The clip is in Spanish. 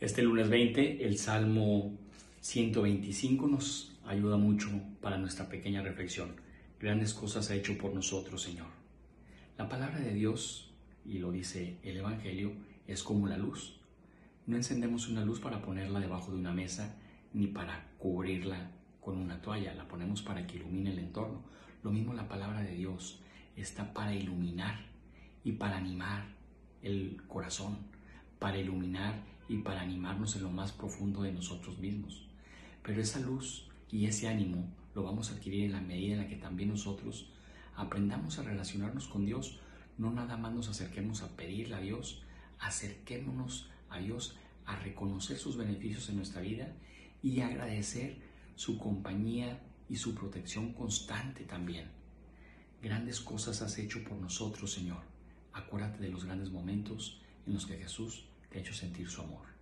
Este lunes 20, el Salmo 125 nos ayuda mucho para nuestra pequeña reflexión. Grandes cosas ha hecho por nosotros, Señor. La palabra de Dios, y lo dice el Evangelio, es como la luz. No encendemos una luz para ponerla debajo de una mesa ni para cubrirla con una toalla, la ponemos para que ilumine el entorno. Lo mismo la palabra de Dios está para iluminar y para animar el corazón, para iluminar y para animarnos en lo más profundo de nosotros mismos. Pero esa luz y ese ánimo lo vamos a adquirir en la medida en la que también nosotros aprendamos a relacionarnos con Dios. No nada más nos acerquemos a pedirle a Dios, acerquémonos a Dios a reconocer sus beneficios en nuestra vida y agradecer su compañía y su protección constante también. Grandes cosas has hecho por nosotros, Señor. Acuérdate de los grandes momentos en los que Jesús te ha hecho sentir su amor.